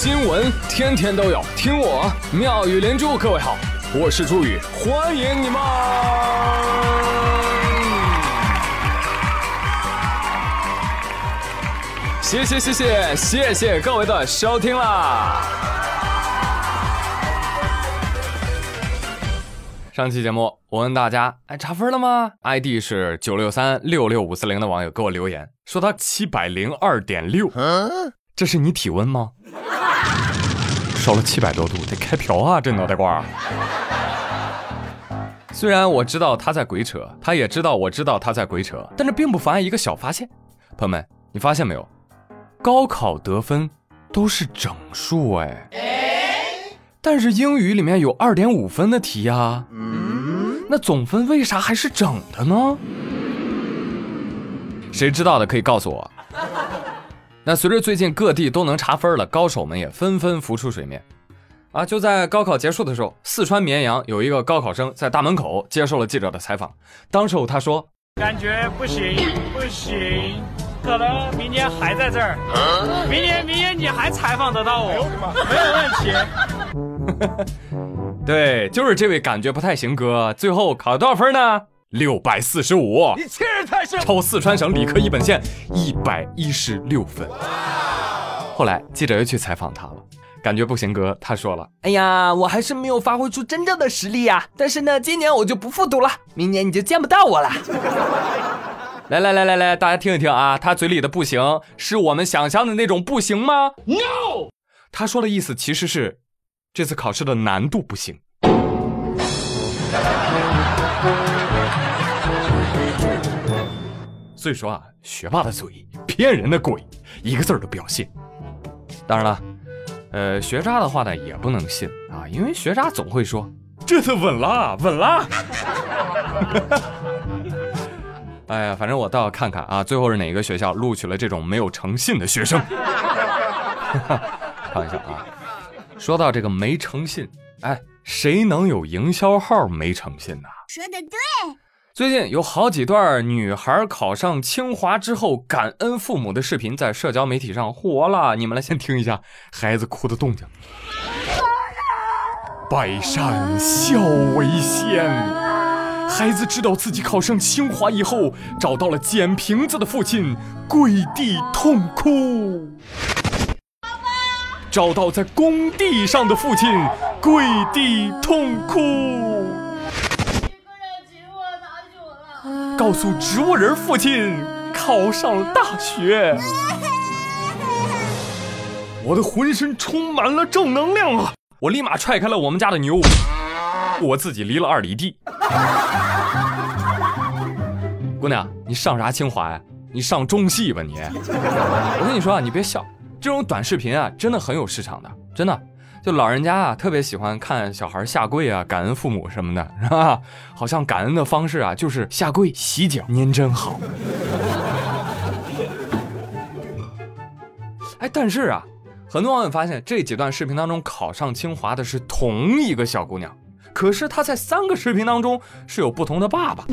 新闻天天都有，听我妙语连珠。各位好，我是朱宇，欢迎你们！谢谢谢谢谢谢各位的收听啦！上期节目我问大家，哎，查分了吗？ID 是九六三六六五四零的网友给我留言说他七百零二点六，这是你体温吗？烧了七百多度，得开瓢啊！这脑袋瓜。虽然我知道他在鬼扯，他也知道我知道他在鬼扯，但这并不妨碍一个小发现。朋友们，你发现没有？高考得分都是整数哎，但是英语里面有二点五分的题呀，那总分为啥还是整的呢？谁知道的可以告诉我。那随着最近各地都能查分了，高手们也纷纷浮出水面。啊，就在高考结束的时候，四川绵阳有一个高考生在大门口接受了记者的采访。当时候他说：“感觉不行，不行，可能明年还在这儿。明年，明年你还采访得到我，没有问题。”对，就是这位感觉不太行哥，最后考了多少分呢？六百四十五，你欺人太甚，超四川省理科一本线一百一十六分。后来记者又去采访他了，感觉不行哥，他说了：“哎呀，我还是没有发挥出真正的实力呀。但是呢，今年我就不复读了，明年你就见不到我了。”来来来来来，大家听一听啊，他嘴里的不行，是我们想象的那种不行吗？No，他说的意思其实是，这次考试的难度不行。所以说啊，学霸的嘴骗人的鬼，一个字儿都不要信。当然了，呃，学渣的话呢也不能信啊，因为学渣总会说这次稳了，稳了。哎呀，反正我倒要看看啊，最后是哪个学校录取了这种没有诚信的学生。开玩笑啊，说到这个没诚信，哎，谁能有营销号没诚信呢？说的对。最近有好几段女孩考上清华之后感恩父母的视频在社交媒体上火了，你们来先听一下孩子哭的动静。百善孝为先，孩子知道自己考上清华以后，找到了捡瓶子的父亲，跪地痛哭；找到在工地上的父亲，跪地痛哭。告诉植物人父亲考上了大学，我的浑身充满了正能量啊！我立马踹开了我们家的牛，我自己离了二里地。姑娘，你上啥清华呀？你上中戏吧你！我跟你说啊，你别笑，这种短视频啊，真的很有市场的，真的。就老人家啊，特别喜欢看小孩下跪啊，感恩父母什么的，是吧？好像感恩的方式啊，就是下跪洗脚。您真好。哎，但是啊，很多网友发现这几段视频当中考上清华的是同一个小姑娘，可是她在三个视频当中是有不同的爸爸。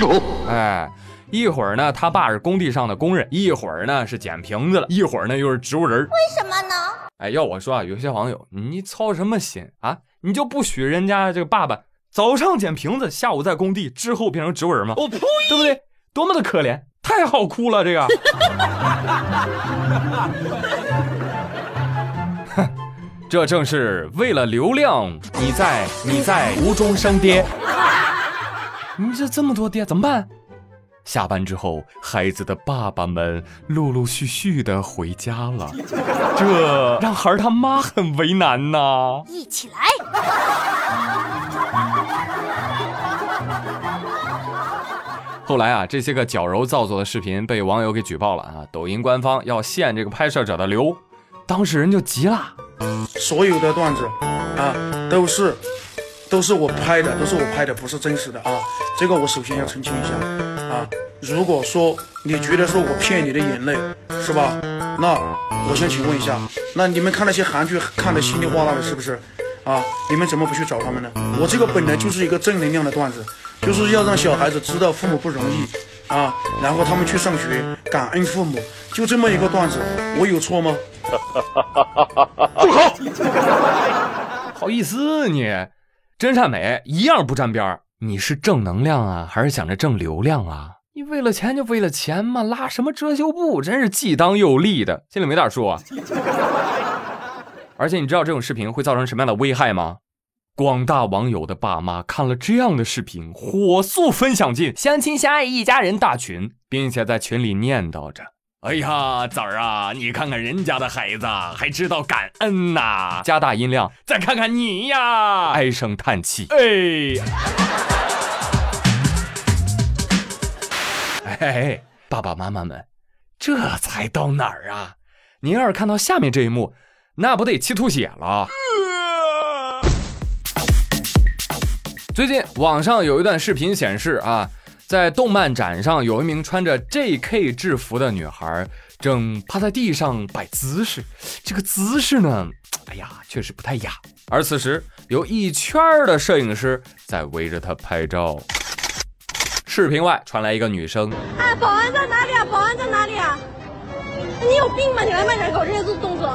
哎，一会儿呢，他爸是工地上的工人，一会儿呢是捡瓶子了，一会儿呢又是植物人。为什么呢？哎，要我说啊，有些网友，你操什么心啊？你就不许人家这个爸爸早上捡瓶子，下午在工地，之后变成植物人吗？我呸！对不对？多么的可怜，太好哭了这个。哼，这正是为了流量，你在你在无中生爹。你这这么多爹怎么办？下班之后，孩子的爸爸们陆陆续续的回家了，这 让孩儿他妈很为难呐。一起来。后来啊，这些个矫揉造作的视频被网友给举报了啊，抖音官方要限这个拍摄者的流，当事人就急了。所有的段子啊，都是都是我拍的，都是我拍的，不是真实的啊，这个我首先要澄清一下。啊，如果说你觉得说我骗你的眼泪是吧？那我想请问一下，那你们看那些韩剧看的稀里哗啦的，是不是？啊，你们怎么不去找他们呢？我这个本来就是一个正能量的段子，就是要让小孩子知道父母不容易啊，然后他们去上学，感恩父母，就这么一个段子，我有错吗？住口！好意思你，真善美一样不沾边儿。你是正能量啊，还是想着挣流量啊？你为了钱就为了钱嘛，拉什么遮羞布，真是既当又立的，心里没点数啊。而且你知道这种视频会造成什么样的危害吗？广大网友的爸妈看了这样的视频，火速分享进相亲相爱一家人大群，并且在群里念叨着：“哎呀，崽儿啊，你看看人家的孩子还知道感恩呐！”加大音量，再看看你呀，唉声叹气。哎，哎，爸爸妈妈们，这才到哪儿啊？您要是看到下面这一幕，那不得气吐血了？最近网上有一段视频显示啊，在动漫展上，有一名穿着 J.K. 制服的女孩正趴在地上摆姿势，这个姿势呢，哎呀，确实不太雅。而此时，有一圈的摄影师在围着她拍照。视频外传来一个女生：“哎，保安在哪里啊？保安在哪里啊？你有病吗？你来漫展搞这些做动作，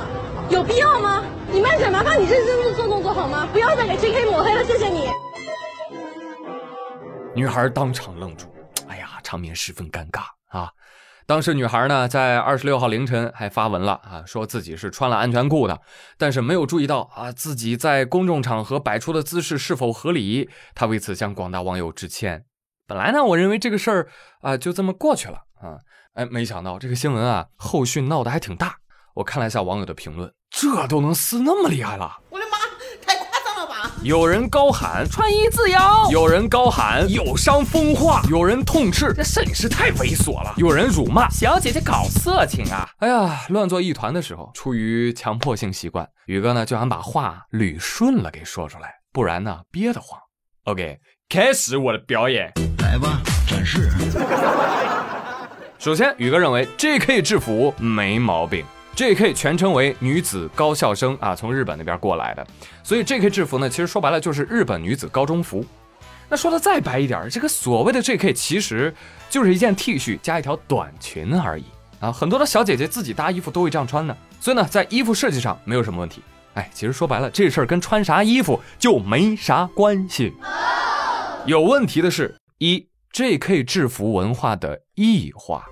有必要吗？你漫展麻烦你认真的做动作好吗？不要再给 J.K. 抹黑了，谢谢你。”女孩当场愣住，哎呀，场面十分尴尬啊！当时女孩呢，在二十六号凌晨还发文了啊，说自己是穿了安全裤的，但是没有注意到啊，自己在公众场合摆出的姿势是否合理。她为此向广大网友致歉。本来呢，我认为这个事儿啊，就这么过去了啊，哎，没想到这个新闻啊，后续闹得还挺大。我看了一下网友的评论，这都能撕那么厉害了。我的妈，太夸张了吧有人高喊穿衣自由，有人高喊有伤风化，有人痛斥这摄影师太猥琐了，有人辱骂小姐姐搞色情啊！哎呀，乱作一团的时候，出于强迫性习惯，宇哥呢就想把话捋顺了给说出来，不然呢憋得慌。OK，开始我的表演，来吧，展示。首先，宇哥认为 J.K. 制服没毛病。J.K. 全称为女子高校生啊，从日本那边过来的，所以 J.K. 制服呢，其实说白了就是日本女子高中服。那说的再白一点，这个所谓的 J.K. 其实就是一件 T 恤加一条短裙而已啊。很多的小姐姐自己搭衣服都会这样穿的，所以呢，在衣服设计上没有什么问题。哎，其实说白了，这事儿跟穿啥衣服就没啥关系。有问题的是，一 J.K. 制服文化的异化。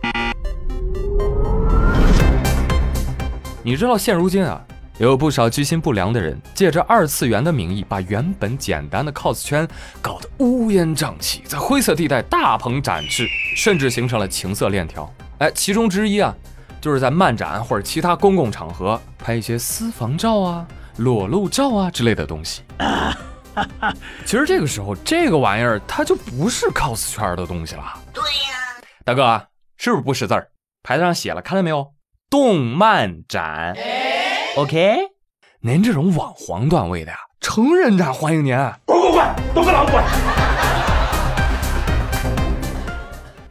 你知道现如今啊，有不少居心不良的人，借着二次元的名义，把原本简单的 cos 圈搞得乌烟瘴气，在灰色地带大鹏展翅，甚至形成了情色链条。哎，其中之一啊，就是在漫展或者其他公共场合拍一些私房照啊、裸露照啊之类的东西。啊 其实这个时候，这个玩意儿它就不是 cos 圈的东西了。对呀，大哥是不是不识字儿？牌子上写了，看到没有？动漫展，OK，您这种网黄段位的呀，成人展欢迎您，滚滚滚，都给老子滚！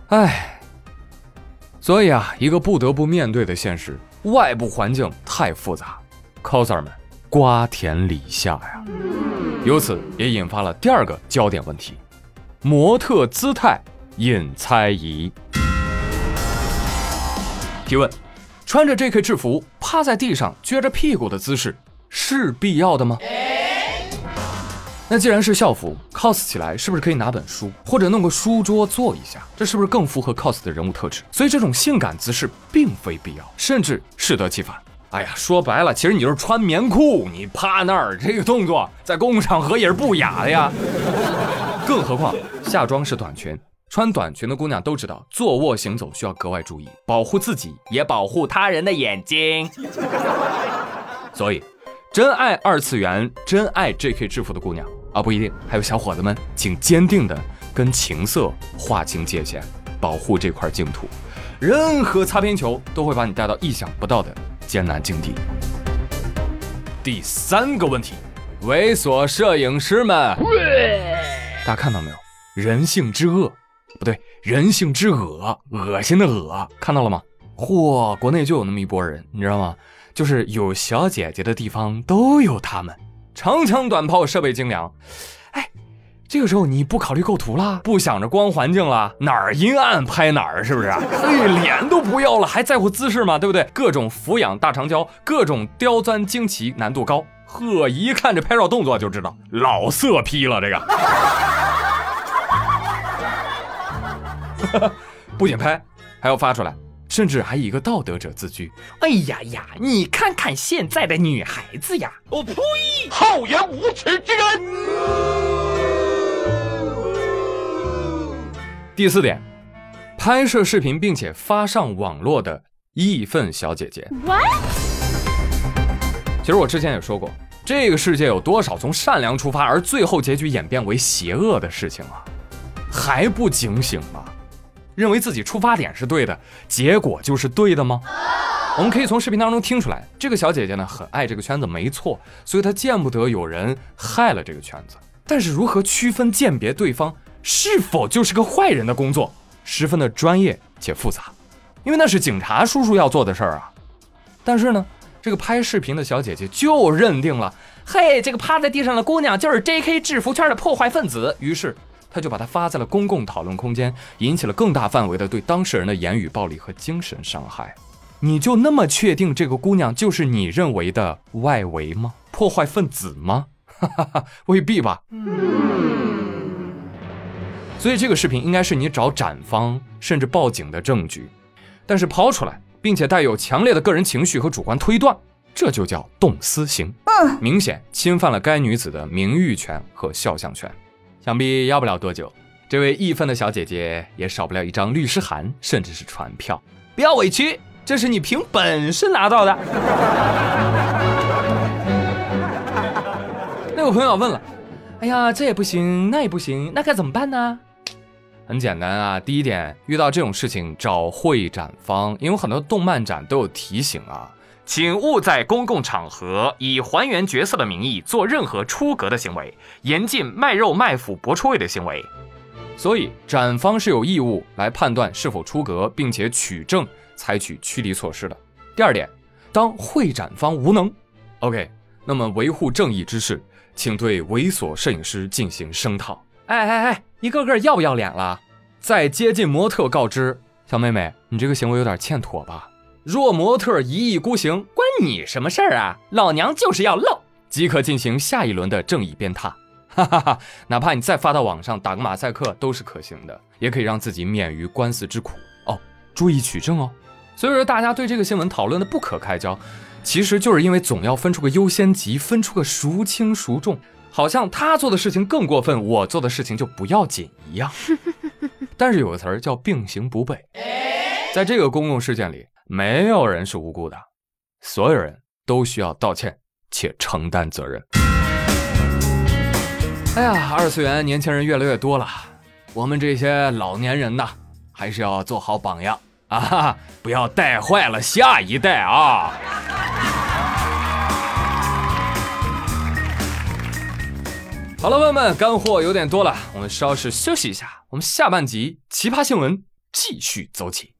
哎，所以啊，一个不得不面对的现实，外部环境太复杂，coser 们瓜田李下呀，由此也引发了第二个焦点问题：模特姿态引猜疑。提问。穿着 J.K. 制服趴在地上撅着屁股的姿势是必要的吗？那既然是校服，cos 起来是不是可以拿本书或者弄个书桌坐一下？这是不是更符合 cos 的人物特质？所以这种性感姿势并非必要，甚至适得其反。哎呀，说白了，其实你就是穿棉裤，你趴那儿这个动作在公共场合也是不雅的呀。更何况下装是短裙。穿短裙的姑娘都知道，坐卧行走需要格外注意，保护自己也保护他人的眼睛。所以，真爱二次元、真爱 JK 制服的姑娘啊，不一定，还有小伙子们，请坚定的跟情色划清界限，保护这块净土。任何擦边球都会把你带到意想不到的艰难境地。第三个问题，猥琐摄影师们，大家看到没有？人性之恶。不对，人性之恶，恶心的恶，看到了吗？嚯，国内就有那么一波人，你知道吗？就是有小姐姐的地方都有他们，长枪短炮设备精良。哎，这个时候你不考虑构图了，不想着光环境了，哪儿阴暗拍哪儿，是不是？嘿，脸都不要了，还在乎姿势吗？对不对？各种俯仰大长焦，各种刁钻惊奇，难度高。呵，一看这拍照动作就知道老色批了。这个，不仅拍，还要发出来，甚至还以一个道德者自居。哎呀呀，你看看现在的女孩子呀！我呸！厚颜无耻之人！第四点，拍摄视频并且发上网络的义愤小姐姐。其实我之前也说过，这个世界有多少从善良出发而最后结局演变为邪恶的事情啊？还不警醒吗？认为自己出发点是对的，结果就是对的吗？我们可以从视频当中听出来，这个小姐姐呢很爱这个圈子，没错，所以她见不得有人害了这个圈子。但是如何区分鉴别对方？是否就是个坏人的工作，十分的专业且复杂，因为那是警察叔叔要做的事儿啊。但是呢，这个拍视频的小姐姐就认定了，嘿，这个趴在地上的姑娘就是 J.K. 制服圈的破坏分子，于是她就把它发在了公共讨论空间，引起了更大范围的对当事人的言语暴力和精神伤害。你就那么确定这个姑娘就是你认为的外围吗？破坏分子吗？哈哈哈，未必吧。所以这个视频应该是你找展方甚至报警的证据，但是抛出来并且带有强烈的个人情绪和主观推断，这就叫动私刑，嗯，明显侵犯了该女子的名誉权和肖像权。想必要不了多久，这位义愤的小姐姐也少不了一张律师函，甚至是传票。不要委屈，这是你凭本事拿到的。那有朋友问了，哎呀，这也不行，那也不行，那该怎么办呢？很简单啊，第一点，遇到这种事情找会展方，因为很多动漫展都有提醒啊，请勿在公共场合以还原角色的名义做任何出格的行为，严禁卖肉卖腐博出位的行为。所以展方是有义务来判断是否出格，并且取证采取驱离措施的。第二点，当会展方无能，OK，那么维护正义之士，请对猥琐摄影师进行声讨。哎哎哎！一个个要不要脸了？在接近模特告知小妹妹，你这个行为有点欠妥吧？若模特一意孤行，关你什么事儿啊？老娘就是要露，即可进行下一轮的正义鞭挞。哈哈哈！哪怕你再发到网上打个马赛克都是可行的，也可以让自己免于官司之苦哦。注意取证哦。所以说，大家对这个新闻讨论的不可开交，其实就是因为总要分出个优先级，分出个孰轻孰重。好像他做的事情更过分，我做的事情就不要紧一样。但是有个词儿叫并行不悖，在这个公共事件里，没有人是无辜的，所有人都需要道歉且承担责任。哎呀，二次元年轻人越来越多了，我们这些老年人呐，还是要做好榜样啊，不要带坏了下一代啊。好了，朋友们，干货有点多了，我们稍事休息一下。我们下半集奇葩新闻继续走起。